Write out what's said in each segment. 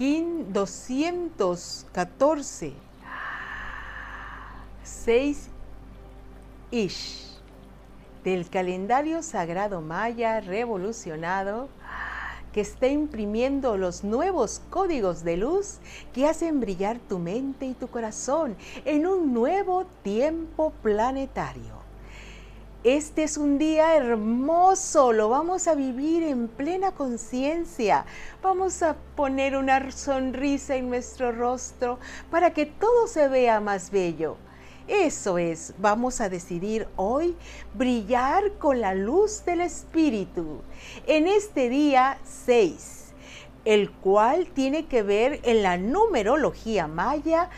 King 214, 6 Ish, del calendario sagrado maya revolucionado que está imprimiendo los nuevos códigos de luz que hacen brillar tu mente y tu corazón en un nuevo tiempo planetario. Este es un día hermoso, lo vamos a vivir en plena conciencia. Vamos a poner una sonrisa en nuestro rostro para que todo se vea más bello. Eso es, vamos a decidir hoy brillar con la luz del Espíritu en este día 6, el cual tiene que ver en la numerología maya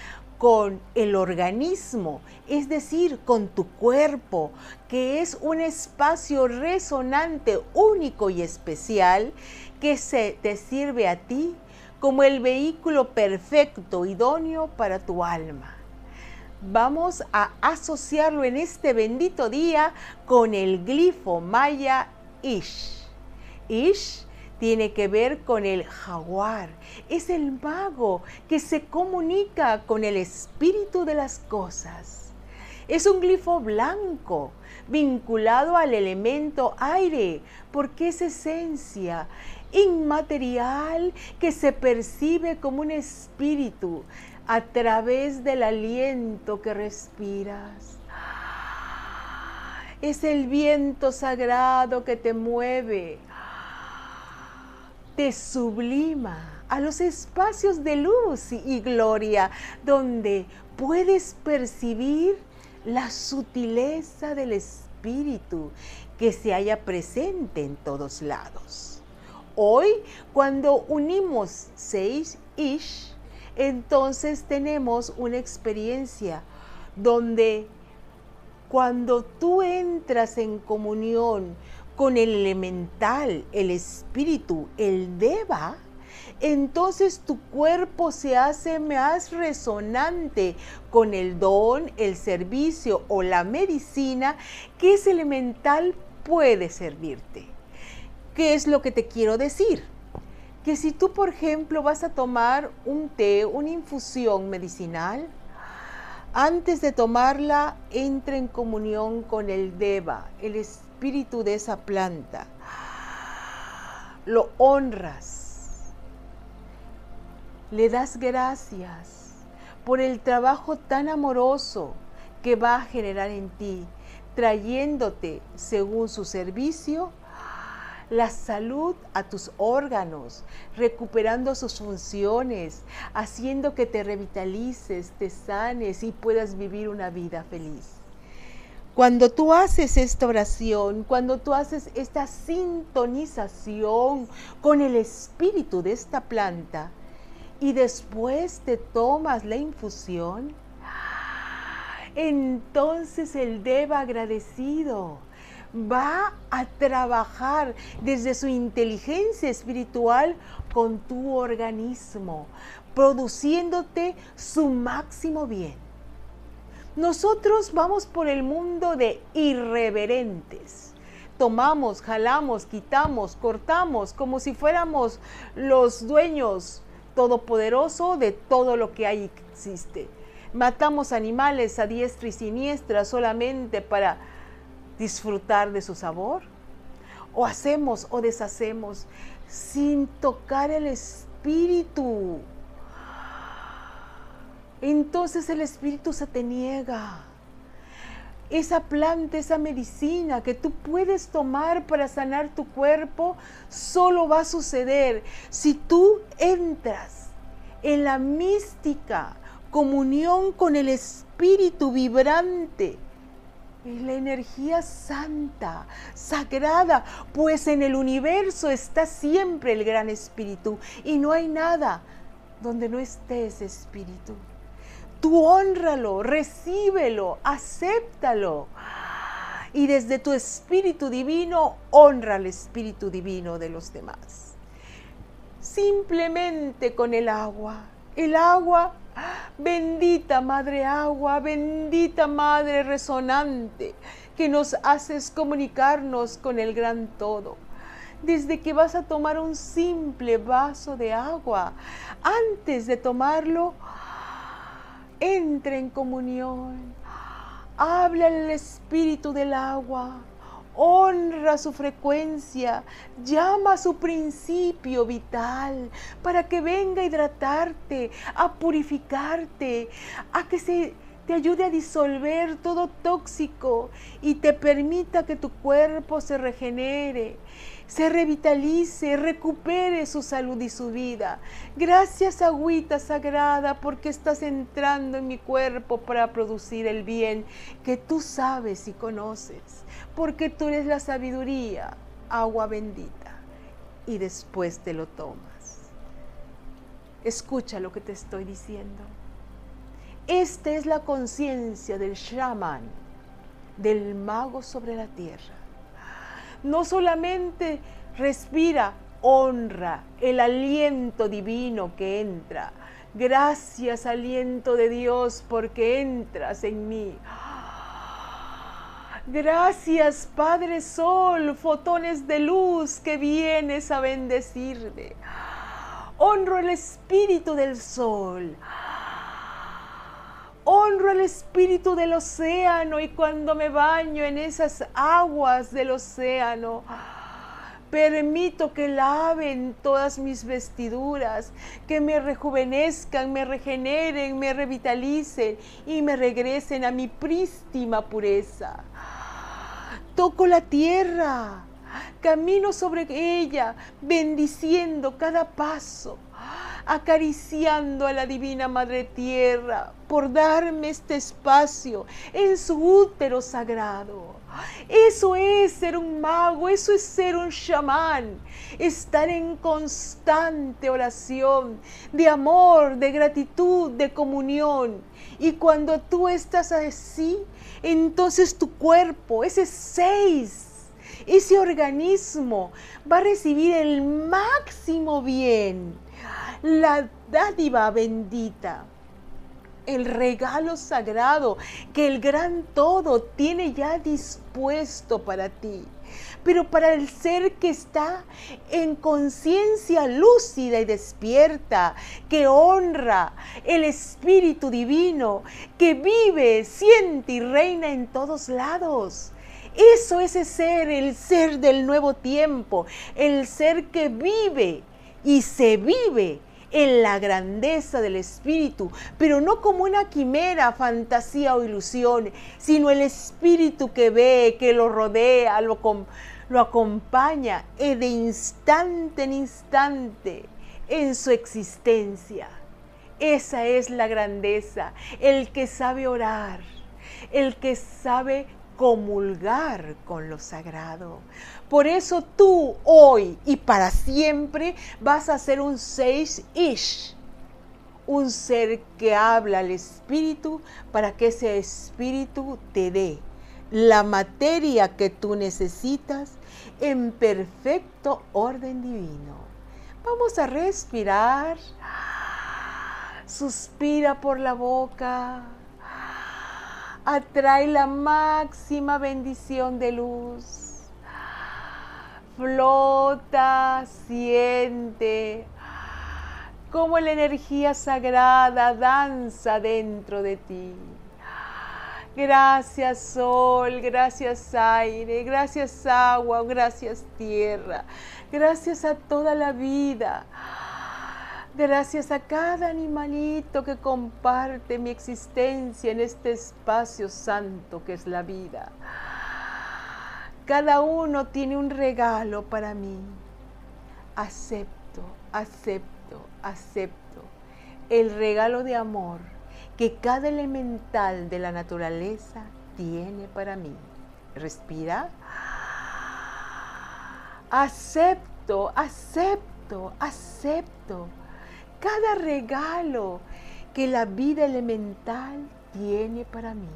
con el organismo, es decir, con tu cuerpo, que es un espacio resonante único y especial que se te sirve a ti como el vehículo perfecto, idóneo para tu alma vamos a asociarlo en este bendito día con el glifo maya Ish. Ish tiene que ver con el jaguar. Es el mago que se comunica con el espíritu de las cosas. Es un glifo blanco vinculado al elemento aire porque es esencia inmaterial que se percibe como un espíritu a través del aliento que respiras. Es el viento sagrado que te mueve, te sublima a los espacios de luz y gloria donde puedes percibir la sutileza del espíritu que se halla presente en todos lados. Hoy, cuando unimos seis ish, entonces tenemos una experiencia donde cuando tú entras en comunión con el elemental, el espíritu, el deva, entonces tu cuerpo se hace más resonante con el don, el servicio o la medicina que ese elemental puede servirte. ¿Qué es lo que te quiero decir? que si tú, por ejemplo, vas a tomar un té, una infusión medicinal, antes de tomarla, entra en comunión con el Deva, el espíritu de esa planta. Lo honras. Le das gracias por el trabajo tan amoroso que va a generar en ti, trayéndote, según su servicio, la salud a tus órganos, recuperando sus funciones, haciendo que te revitalices, te sanes y puedas vivir una vida feliz. Cuando tú haces esta oración, cuando tú haces esta sintonización con el espíritu de esta planta y después te tomas la infusión, entonces el deba agradecido va a trabajar desde su inteligencia espiritual con tu organismo, produciéndote su máximo bien. Nosotros vamos por el mundo de irreverentes. Tomamos, jalamos, quitamos, cortamos, como si fuéramos los dueños todopoderosos de todo lo que hay existe. Matamos animales a diestra y siniestra solamente para disfrutar de su sabor? ¿O hacemos o deshacemos sin tocar el espíritu? Entonces el espíritu se te niega. Esa planta, esa medicina que tú puedes tomar para sanar tu cuerpo, solo va a suceder si tú entras en la mística comunión con el espíritu vibrante es la energía santa, sagrada, pues en el universo está siempre el gran espíritu y no hay nada donde no esté ese espíritu. Tú honralo, recíbelo, acéptalo. Y desde tu espíritu divino, honra al espíritu divino de los demás. Simplemente con el agua. El agua Bendita Madre Agua, bendita Madre Resonante, que nos haces comunicarnos con el gran todo. desde que vas a tomar un simple vaso de agua. Antes de tomarlo, entra en comunión. Habla al espíritu del agua. Honra su frecuencia, llama a su principio vital para que venga a hidratarte, a purificarte, a que se te ayude a disolver todo tóxico y te permita que tu cuerpo se regenere, se revitalice, recupere su salud y su vida. Gracias, agüita sagrada, porque estás entrando en mi cuerpo para producir el bien que tú sabes y conoces, porque tú eres la sabiduría, agua bendita, y después te lo tomas. Escucha lo que te estoy diciendo. Esta es la conciencia del shaman, del mago sobre la tierra. No solamente respira, honra el aliento divino que entra. Gracias aliento de Dios porque entras en mí. Gracias Padre Sol, fotones de luz que vienes a bendecirme. Honro el espíritu del sol. Honro el espíritu del océano y cuando me baño en esas aguas del océano, permito que laven todas mis vestiduras, que me rejuvenezcan, me regeneren, me revitalicen y me regresen a mi prístima pureza. Toco la tierra, camino sobre ella, bendiciendo cada paso acariciando a la Divina Madre Tierra por darme este espacio en su útero sagrado. Eso es ser un mago, eso es ser un chamán, estar en constante oración de amor, de gratitud, de comunión. Y cuando tú estás así, entonces tu cuerpo, ese seis, ese organismo va a recibir el máximo bien la dádiva bendita, el regalo sagrado que el gran todo tiene ya dispuesto para ti. Pero para el ser que está en conciencia lúcida y despierta, que honra el Espíritu Divino, que vive, siente y reina en todos lados. Eso es ese ser, el ser del nuevo tiempo, el ser que vive y se vive en la grandeza del Espíritu, pero no como una quimera, fantasía o ilusión, sino el Espíritu que ve, que lo rodea, lo, lo acompaña de instante en instante en su existencia. Esa es la grandeza, el que sabe orar, el que sabe comulgar con lo sagrado. Por eso tú hoy y para siempre vas a ser un seis ish, un ser que habla al espíritu para que ese espíritu te dé la materia que tú necesitas en perfecto orden divino. Vamos a respirar. Suspira por la boca. Atrae la máxima bendición de luz flota, siente cómo la energía sagrada danza dentro de ti. Gracias sol, gracias aire, gracias agua, gracias tierra, gracias a toda la vida. Gracias a cada animalito que comparte mi existencia en este espacio santo que es la vida. Cada uno tiene un regalo para mí. Acepto, acepto, acepto el regalo de amor que cada elemental de la naturaleza tiene para mí. Respira. Acepto, acepto, acepto cada regalo que la vida elemental tiene para mí.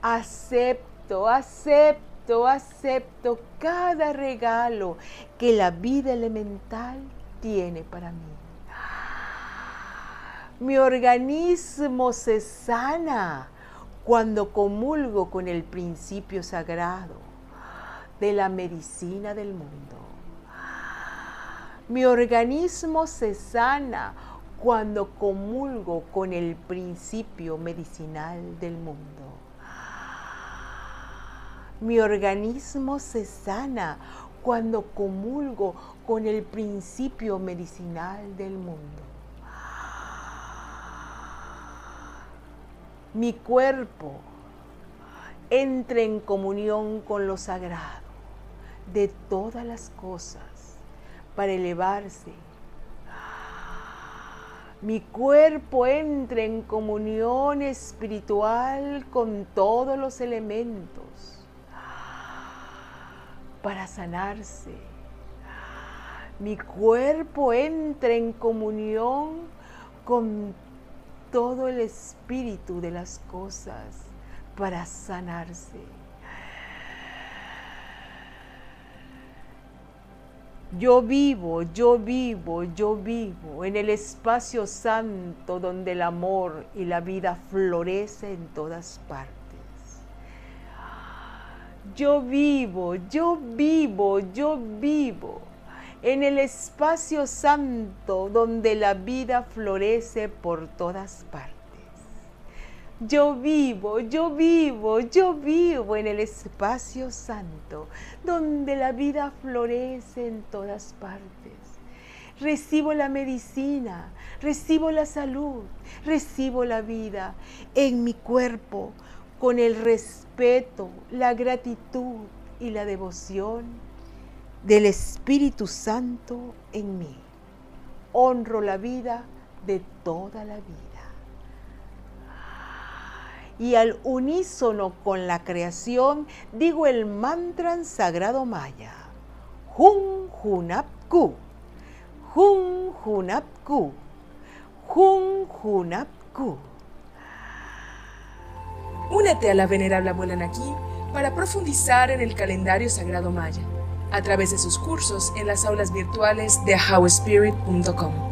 Acepto acepto, acepto, cada regalo que la vida elemental tiene para mí. Mi organismo se sana cuando comulgo con el principio sagrado. de la medicina del mundo. Mi organismo se sana cuando comulgo con el principio medicinal del mundo. Mi organismo se sana cuando comulgo con el principio medicinal del mundo. Mi cuerpo entra en comunión con lo sagrado de todas las cosas para elevarse. Mi cuerpo entra en comunión espiritual con todos los elementos para sanarse. Mi cuerpo entra en comunión con todo el espíritu de las cosas para sanarse. Yo vivo, yo vivo, yo vivo en el espacio santo donde el amor y la vida florece en todas partes. Yo vivo, yo vivo, yo vivo en el espacio santo donde la vida florece por todas partes. Yo vivo, yo vivo, yo vivo en el espacio santo, donde la vida florece en todas partes. Recibo la medicina, recibo la salud, recibo la vida en mi cuerpo con el respeto, la gratitud y la devoción del Espíritu Santo en mí. Honro la vida de toda la vida y al unísono con la creación digo el mantra sagrado maya. Hun Hunapku. Hun Hunapku. Hun Hunapku. Únete a la venerable abuela Naki para profundizar en el calendario sagrado maya a través de sus cursos en las aulas virtuales de howspirit.com.